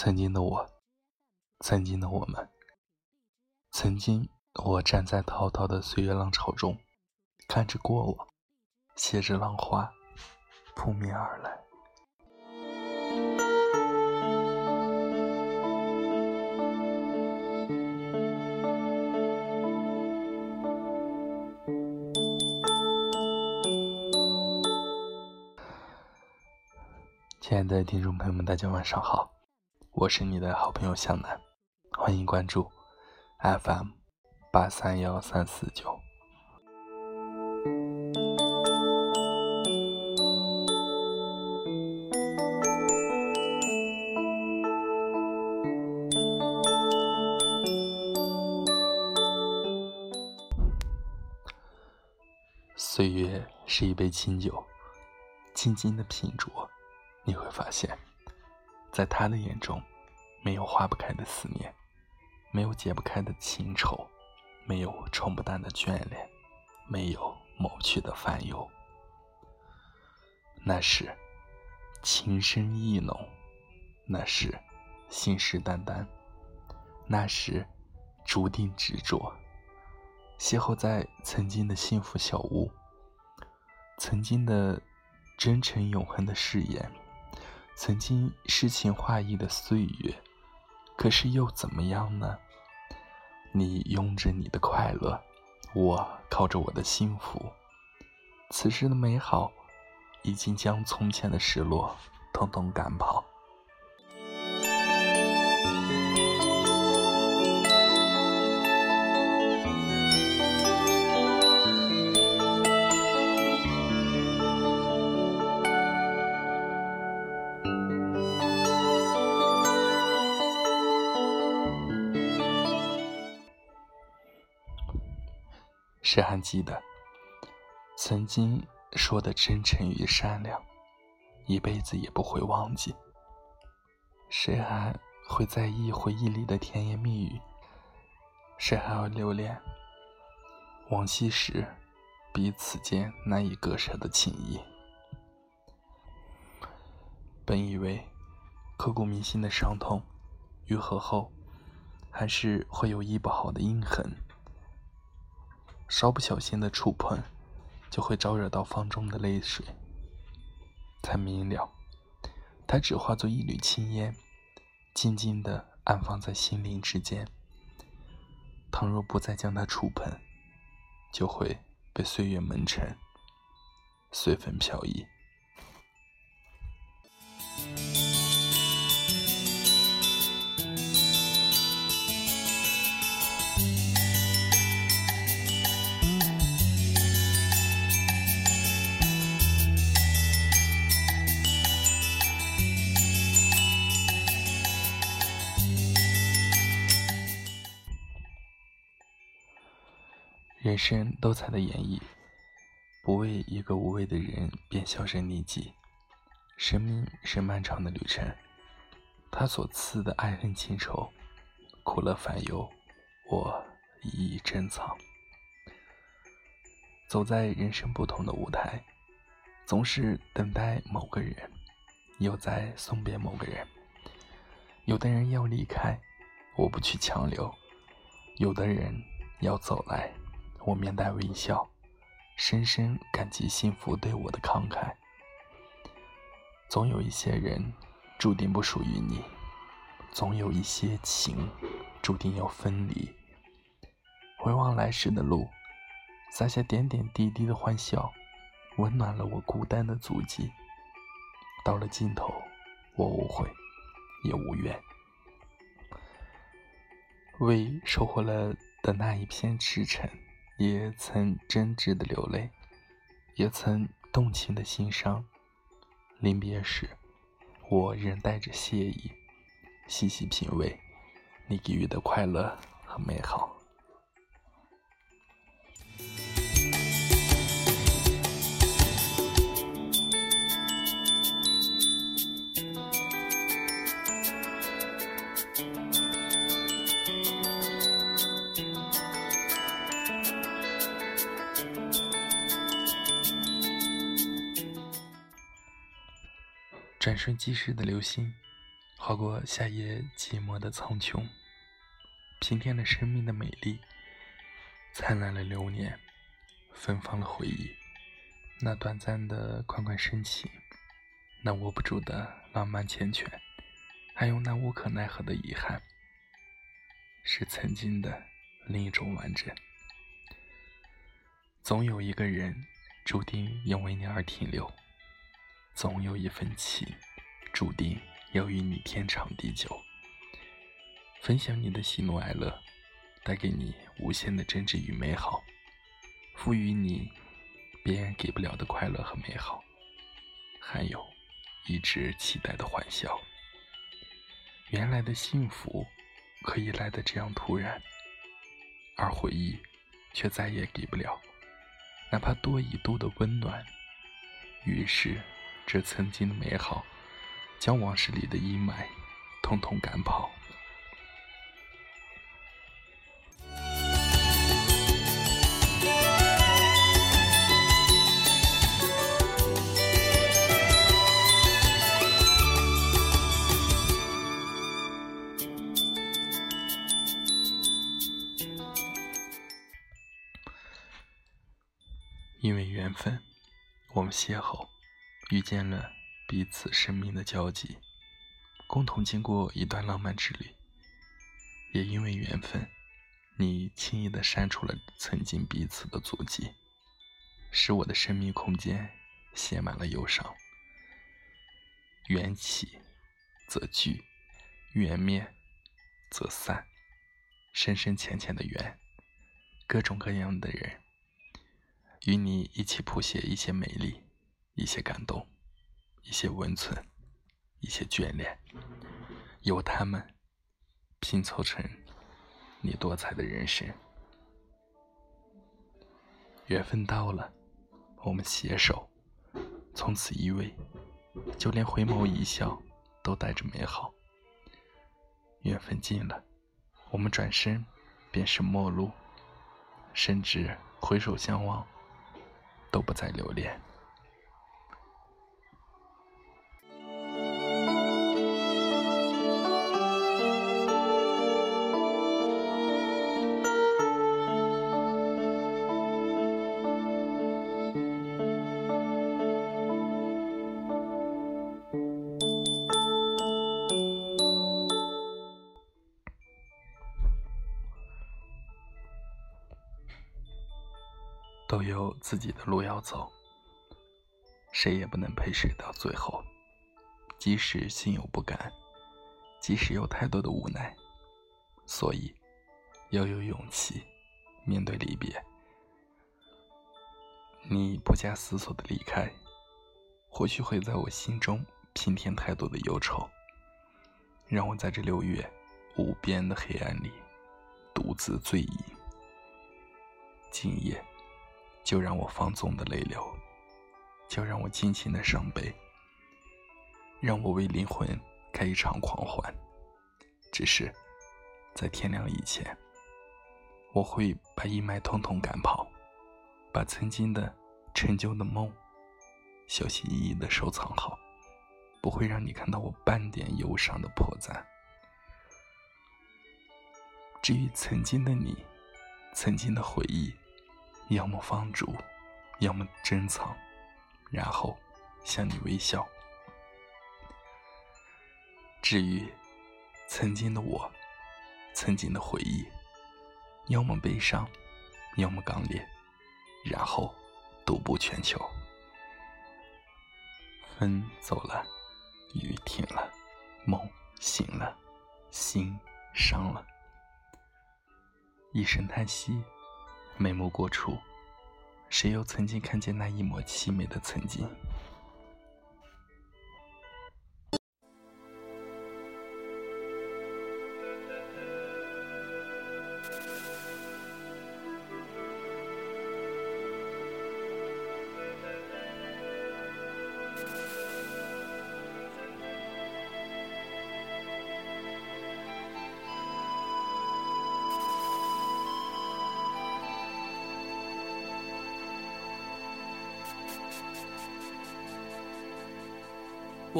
曾经的，我，曾经的我们，曾经我站在滔滔的岁月浪潮中，看着过往，携着浪花扑面而来。亲爱的听众朋友们，大家晚上好，我是你的好朋友向南，欢迎关注 FM 八三幺三四九。岁月是一杯清酒，静静的品酌。你会发现，在他的眼中，没有化不开的思念，没有解不开的情愁，没有冲不淡的眷恋，没有抹不去的烦忧。那是情深意浓，那是信誓旦旦，那是注定执着。邂逅在曾经的幸福小屋，曾经的真诚永恒的誓言。曾经诗情画意的岁月，可是又怎么样呢？你拥着你的快乐，我靠着我的幸福。此时的美好，已经将从前的失落统统赶跑。谁还记得曾经说的真诚与善良，一辈子也不会忘记。谁还会在意回忆里的甜言蜜语？谁还会留恋往昔时彼此间难以割舍的情谊？本以为刻骨铭心的伤痛愈合后，还是会有医不好的印痕。稍不小心的触碰，就会招惹到方中的泪水。才明了，它只化作一缕青烟，静静的安放在心灵之间。倘若不再将它触碰，就会被岁月蒙尘，随风飘逸。人生多彩的演绎，不为一个无谓的人便销声匿迹。生命是漫长的旅程，他所赐的爱恨情仇、苦乐烦忧，我一一珍藏。走在人生不同的舞台，总是等待某个人，又在送别某个人。有的人要离开，我不去强留；有的人要走来。我面带微笑，深深感激幸福对我的慷慨。总有一些人注定不属于你，总有一些情注定要分离。回望来时的路，洒下点点滴滴的欢笑，温暖了我孤单的足迹。到了尽头，我无悔，也无怨。为收获了的那一片赤诚。也曾真挚的流泪，也曾动情的心伤。临别时，我仍带着谢意，细细品味你给予的快乐和美好。转瞬即逝的流星，划过夏夜寂寞的苍穹。平添了生命的美丽，灿烂了流年，芬芳了回忆。那短暂的款款深情，那握不住的浪漫缱绻，还有那无可奈何的遗憾，是曾经的另一种完整。总有一个人，注定因为你而停留；总有一份情，注定要与你天长地久。分享你的喜怒哀乐，带给你无限的真挚与美好，赋予你。别人给不了的快乐和美好，还有一直期待的欢笑。原来的幸福可以来的这样突然，而回忆却再也给不了，哪怕多一度的温暖。于是，这曾经的美好，将往事里的阴霾统统赶跑。因为缘分，我们邂逅，遇见了彼此生命的交集，共同经过一段浪漫之旅。也因为缘分，你轻易的删除了曾经彼此的足迹，使我的生命空间写满了忧伤。缘起则聚，缘灭则散，深深浅浅的缘，各种各样的人。与你一起谱写一些美丽，一些感动，一些温存，一些眷恋，由他们拼凑成你多彩的人生。缘分到了，我们携手，从此依偎，就连回眸一笑都带着美好。缘分尽了，我们转身便是陌路，甚至回首相望。都不再留恋。都有自己的路要走，谁也不能陪谁到最后。即使心有不甘，即使有太多的无奈，所以要有勇气面对离别。你不假思索的离开，或许会在我心中平添太多的忧愁，让我在这六月无边的黑暗里独自醉饮。今夜。就让我放纵的泪流，就让我尽情的伤悲，让我为灵魂开一场狂欢。只是在天亮以前，我会把阴霾统统赶跑，把曾经的陈旧的梦小心翼翼的收藏好，不会让你看到我半点忧伤的破绽。至于曾经的你，曾经的回忆。要么放逐，要么珍藏，然后向你微笑。至于曾经的我，曾经的回忆，要么悲伤，要么刚烈，然后独步全球。风走了，雨停了，梦醒了，心伤了，一声叹息。眉目过处，谁又曾经看见那一抹凄美的曾经？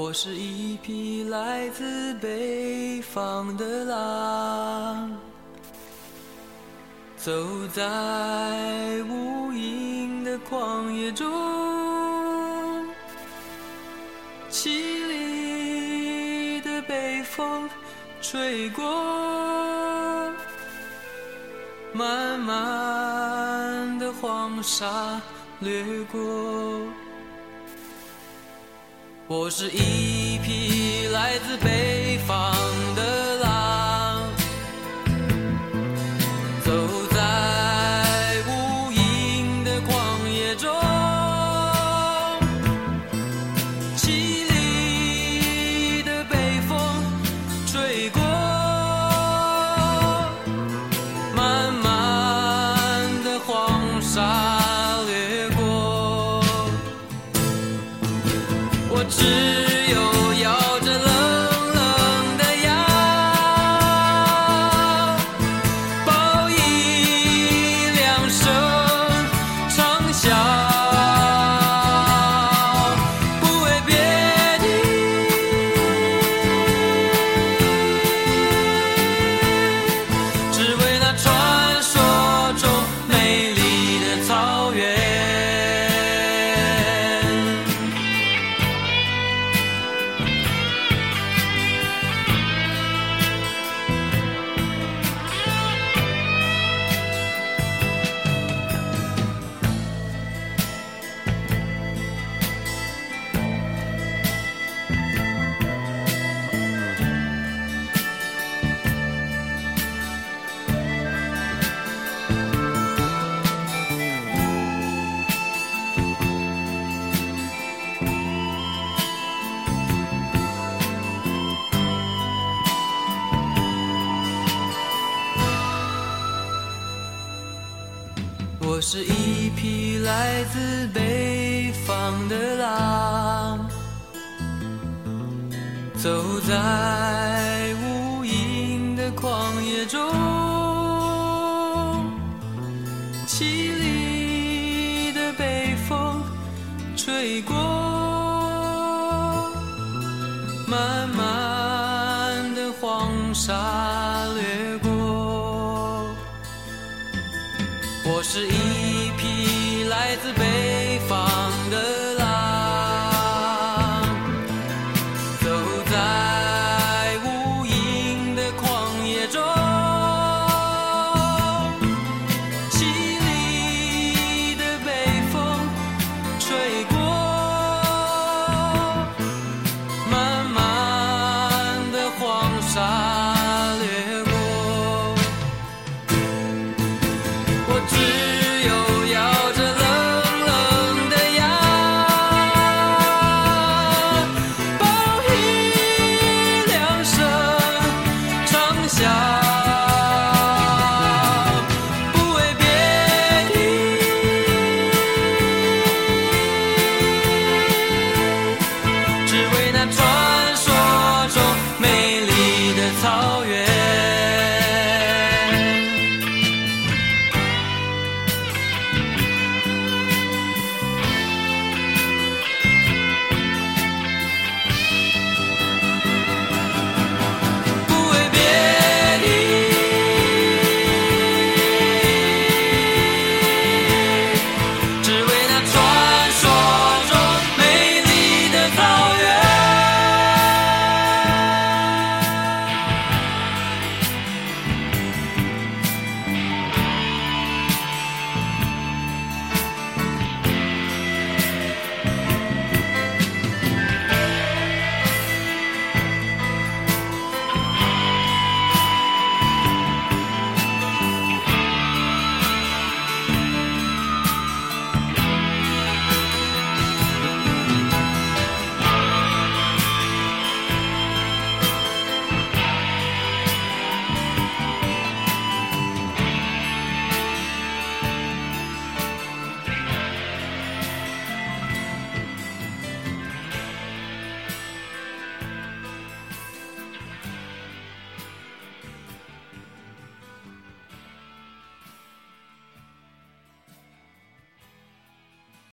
我是一匹来自北方的狼，走在无垠的旷野中，凄厉的北风吹过，漫漫的黄沙掠过。我是一匹来自北方我是一匹来自北方的狼，走在无垠的旷野中，凄厉的北风吹过，漫漫的黄沙掠过。我是一自北方的狼，走在无垠的旷野中，凄厉的北风吹过，漫漫的黄沙